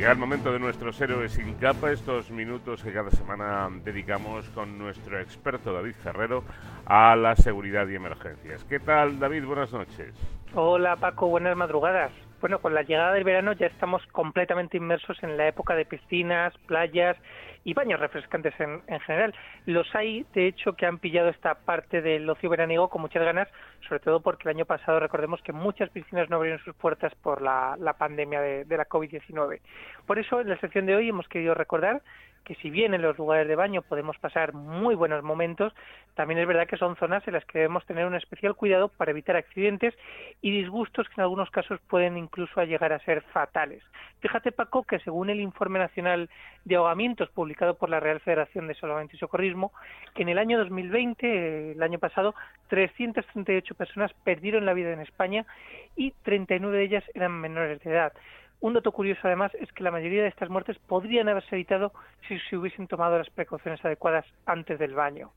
Llega el momento de nuestros héroes sin capa, estos minutos que cada semana dedicamos con nuestro experto David Ferrero a la seguridad y emergencias. ¿Qué tal, David? Buenas noches. Hola, Paco. Buenas madrugadas. Bueno, con la llegada del verano ya estamos completamente inmersos en la época de piscinas, playas y baños refrescantes en, general. Los hay, de hecho, que han pillado esta parte del ocio veraniego con muchas ganas, sobre todo porque el año pasado recordemos que muchas piscinas no abrieron sus puertas por la, pandemia de, de la COVID-19. Por eso, en la sección de hoy hemos querido recordar que si bien en los lugares de baño podemos pasar muy buenos momentos, también es verdad que son zonas en las que debemos tener un especial cuidado para evitar accidentes y disgustos que en algunos casos pueden incluso llegar a ser fatales. Fíjate, Paco, que según el Informe Nacional de Ahogamientos publicado por la Real Federación de Salvamento y Socorrismo, en el año 2020, el año pasado, 338 personas perdieron la vida en España y 39 de ellas eran menores de edad. Un dato curioso, además, es que la mayoría de estas muertes podrían haberse evitado si se hubiesen tomado las precauciones adecuadas antes del baño.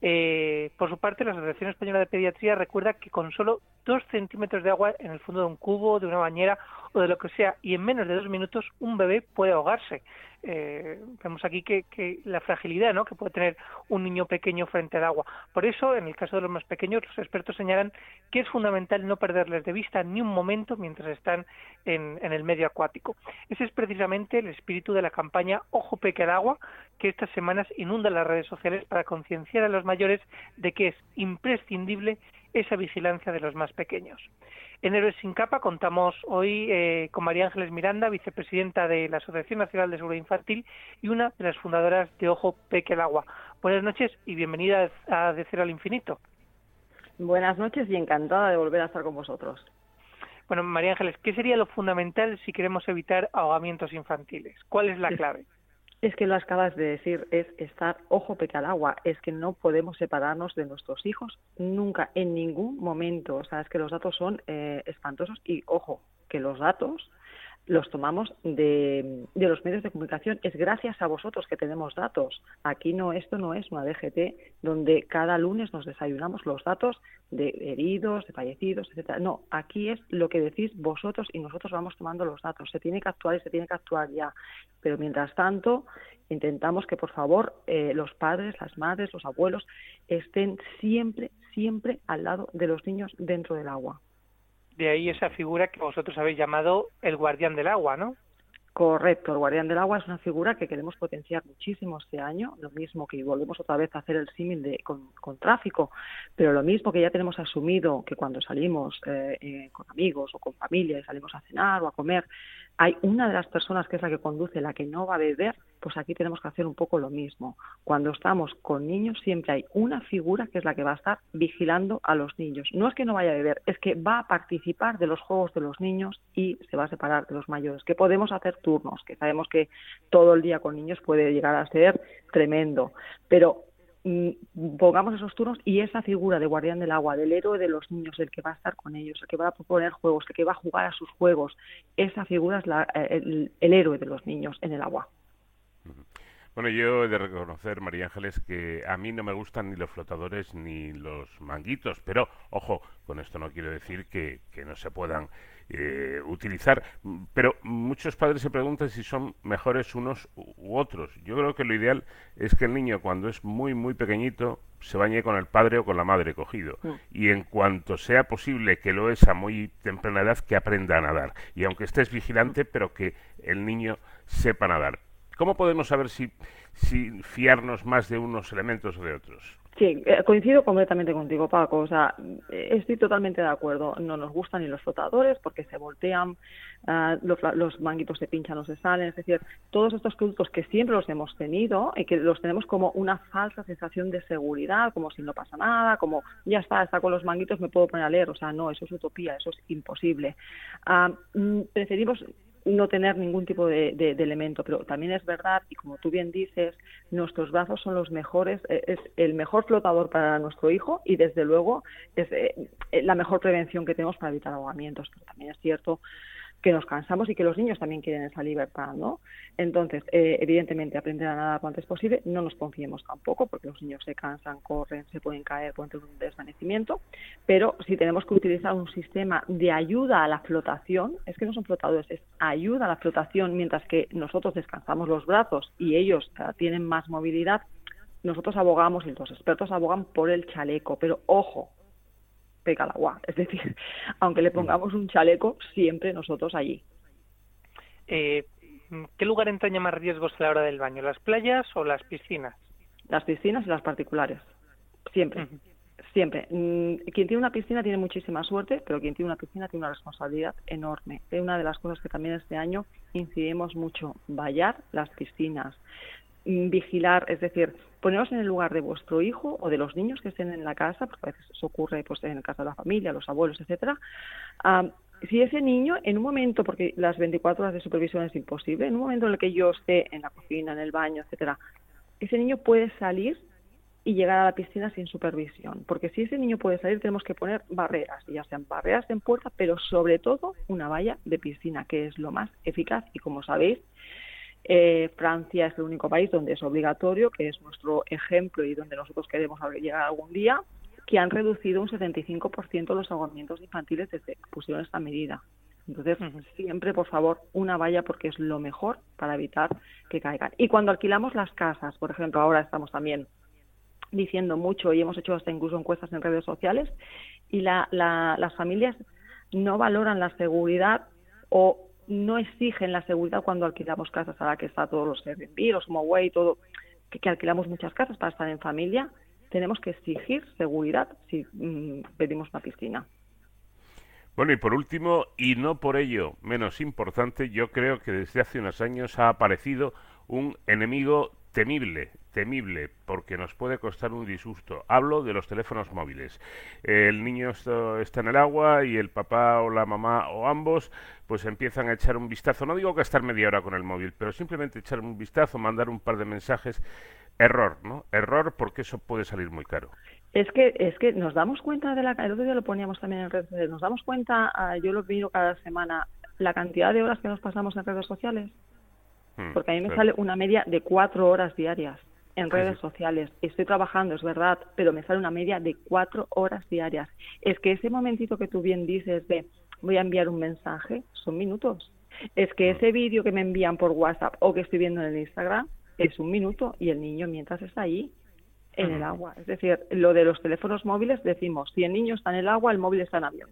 Eh, por su parte, la Asociación Española de Pediatría recuerda que con solo dos centímetros de agua en el fondo de un cubo, de una bañera o de lo que sea, y en menos de dos minutos un bebé puede ahogarse. Eh, vemos aquí que, la fragilidad ¿no? que puede tener un niño pequeño frente al agua. Por eso, en el caso de los más pequeños, los expertos señalan que es fundamental no perderles de vista ni un momento mientras están en, el medio acuático. Ese es precisamente el espíritu de la campaña Ojo Peque al Agua, que estas semanas inunda las redes sociales para concienciar a los mayores de que es imprescindible esa vigilancia de los más pequeños. En Héroes sin Capa contamos hoy eh, con María Ángeles Miranda, vicepresidenta de la Asociación Nacional de Seguridad Infantil y una de las fundadoras de Ojo Peque el Agua. Buenas noches y bienvenida a De Cero al Infinito. Buenas noches y encantada de volver a estar con vosotros. Bueno, María Ángeles, ¿qué sería lo fundamental si queremos evitar ahogamientos infantiles? ¿Cuál es la clave? Es que lo acabas de decir, es estar ojo peca al agua, es que no podemos separarnos de nuestros hijos nunca, en ningún momento. O sea, es que los datos son eh, espantosos y ojo, que los datos los tomamos de, de, los medios de comunicación. Es gracias a vosotros que tenemos datos. Aquí no, esto no es una DGT donde cada lunes nos desayunamos los datos de heridos, de fallecidos, etcétera. No, aquí es lo que decís vosotros y nosotros vamos tomando los datos. Se tiene que actuar y se tiene que actuar ya. Pero mientras tanto, intentamos que por favor eh, los padres, las madres, los abuelos estén siempre, siempre al lado de los niños dentro del agua. De ahí esa figura que vosotros habéis llamado el guardián del agua, ¿no? Correcto, el guardián del agua es una figura que queremos potenciar muchísimo este año, lo mismo que volvemos otra vez a hacer el símil de, con, tráfico, pero lo mismo que ya tenemos asumido que cuando salimos eh, eh, con amigos o con familia y salimos a cenar o a comer, hay una de las personas que es la que conduce, la que no va a beber, pues aquí tenemos que hacer un poco lo mismo. Cuando estamos con niños siempre hay una figura que es la que va a estar vigilando a los niños. No es que no vaya a beber, es que va a participar de los juegos de los niños y se va a separar de los mayores. Que podemos hacer turnos, que sabemos que todo el día con niños puede llegar a ser tremendo, pero pongamos esos turnos y esa figura de guardián del agua, del héroe de los niños, el que va a estar con ellos, el que va a proponer juegos, el que va a jugar a sus juegos, esa figura es eh, el héroe de los niños en el agua. Bueno, yo he de reconocer, María Ángeles, que a mí no me gustan ni los flotadores ni los manguitos, pero ojo, con esto no quiero decir que, no se puedan eh, utilizar, pero muchos padres se preguntan si son mejores unos u otros. Yo creo que lo ideal es que el niño cuando es muy, muy pequeñito se bañe con el padre o con la madre cogido. Mm. Y en cuanto sea posible, que lo es a muy temprana edad, que aprenda a nadar. Y aunque estés vigilante, pero que el niño sepa nadar. ¿Cómo podemos saber si, si fiarnos más de unos elementos o de otros? Sí, eh, coincido completamente contigo, Paco. O sea, estoy totalmente de acuerdo. No nos gustan ni los flotadores porque se voltean, ah, los, manguitos se pinchan o se salen. Es decir, todos estos productos que siempre los hemos tenido y que los tenemos como una falsa sensación de seguridad, como si no pasa nada, como ya está, está con los manguitos, me puedo poner a leer. O sea, no, eso es utopía, eso es imposible. Mm, preferimos no tener ningún tipo de, elemento, pero también es verdad, y como tú bien dices, nuestros brazos son los mejores, eh, es el mejor flotador para nuestro hijo y desde luego es eh, la mejor prevención que tenemos para evitar ahogamientos, pero también es cierto que nos cansamos y que los niños también quieren esa libertad, ¿no? Entonces, eh, evidentemente, aprender a nadar lo antes posible, no nos confiemos tampoco, porque los niños se cansan, corren, se pueden caer, pueden tener un desvanecimiento, pero si tenemos que utilizar un sistema de ayuda a la flotación, es que no son flotadores, es ayuda a la flotación, mientras que nosotros descansamos los brazos y ellos eh, tienen más movilidad, nosotros abogamos y los expertos abogan por el chaleco, pero ojo, pega el agua. Es decir, aunque le pongamos un chaleco, siempre nosotros allí. Eh, ¿Qué lugar entraña más riesgos a la hora del baño, las playas o las piscinas? Las piscinas y las particulares, siempre. Siempre. Mm, quien tiene una piscina tiene muchísima suerte, pero quien tiene una piscina tiene una responsabilidad enorme. Es una de las cosas que también este año incidimos mucho, vallar las piscinas, mm, vigilar, es decir, poneros en el lugar de vuestro hijo o de los niños que estén en la casa, porque a veces eso ocurre pues, en el caso de la familia, los abuelos, etcétera. si ese niño, en un momento, porque las 24 horas de supervisión es imposible, en un momento en el que yo esté en la cocina, en el baño, etcétera, ese niño puede salir y llegar a la piscina sin supervisión. Porque si ese niño puede salir, tenemos que poner barreras, ya sean barreras en puerta, pero sobre todo una valla de piscina, que es lo más eficaz. Y como sabéis, eh, Francia es el único país donde es obligatorio, que es nuestro ejemplo y donde nosotros queremos llegar algún día, que han reducido un 75% los ahogamientos infantiles desde que pusieron esta medida. Entonces, siempre, por favor, una valla porque es lo mejor para evitar que caigan. Y cuando alquilamos las casas, por ejemplo, ahora estamos también diciendo mucho y hemos hecho hasta incluso encuestas en redes sociales y la, las familias no valoran la seguridad o no exigen la seguridad cuando alquilamos casas, ahora que está todos los Airbnb, los todo, que, alquilamos muchas casas para estar en familia, tenemos que exigir seguridad si mm, pedimos una piscina. Bueno, y por último, y no por ello menos importante, yo creo que desde hace unos años ha aparecido un enemigo temible, temible, porque nos puede costar un disgusto. Hablo de los teléfonos móviles. El niño está en el agua y el papá o la mamá o ambos pues empiezan a echar un vistazo. No digo que estar media hora con el móvil, pero simplemente echar un vistazo, mandar un par de mensajes. Error, ¿no? Error porque eso puede salir muy caro. Es que es que nos damos cuenta de la el otro día lo poníamos también en redes sociales, nos damos cuenta, ah, yo lo miro cada semana, la cantidad de horas que nos pasamos en redes sociales. Hmm, porque a mí me sale una media de cuatro horas diarias en redes sociales. Estoy trabajando, es verdad, pero me sale una media de cuatro horas diarias. Es que ese momentito que tú bien dices de voy a enviar un mensaje, son minutos. Es que ese vídeo que me envían por WhatsApp o que estoy viendo en el Instagram es un minuto y el niño mientras está ahí en el agua. Es decir, lo de los teléfonos móviles decimos, si el niño está en el agua, el móvil está en avión.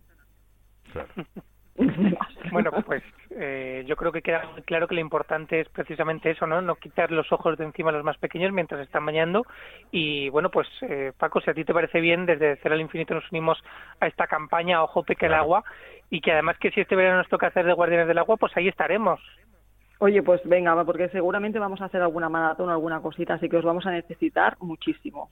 Claro. bueno, pues eh, yo creo que queda muy claro que lo importante es precisamente eso, ¿no? No quitar los ojos de encima a los más pequeños mientras están bañando. Y bueno, pues eh, Paco, si a ti te parece bien, desde Cero al Infinito nos unimos a esta campaña Ojo Peque el Agua y que además que si este verano nos toca hacer de Guardianes del Agua, pues ahí estaremos. Oye, pues venga, porque seguramente vamos a hacer alguna maratón o alguna cosita, así que os vamos a necesitar muchísimo.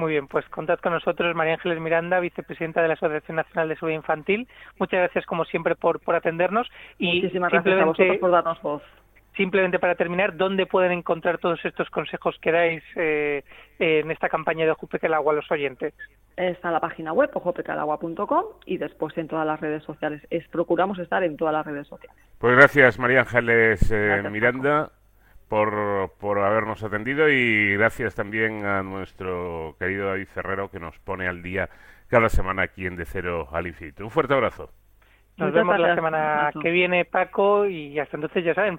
Muy bien, pues contad con nosotros María Ángeles Miranda, vicepresidenta de la Asociación Nacional de Seguridad Infantil. Muchas gracias, como siempre, por, por atendernos. Y Muchísimas gracias a vosotros por darnos voz. Simplemente para terminar, ¿dónde pueden encontrar todos estos consejos que dais eh, en esta campaña de Ojo el Agua a los oyentes? Está la página web, ojopecalagua.com, y después en todas las redes sociales. Es, procuramos estar en todas las redes sociales. Pues gracias, María Ángeles eh, Miranda por, por habernos atendido y gracias también a nuestro querido David Ferrero que nos pone al día cada semana aquí en De Cero al Infinito. Un fuerte abrazo. Nos vemos la semana que viene, Paco, y hasta entonces ya saben,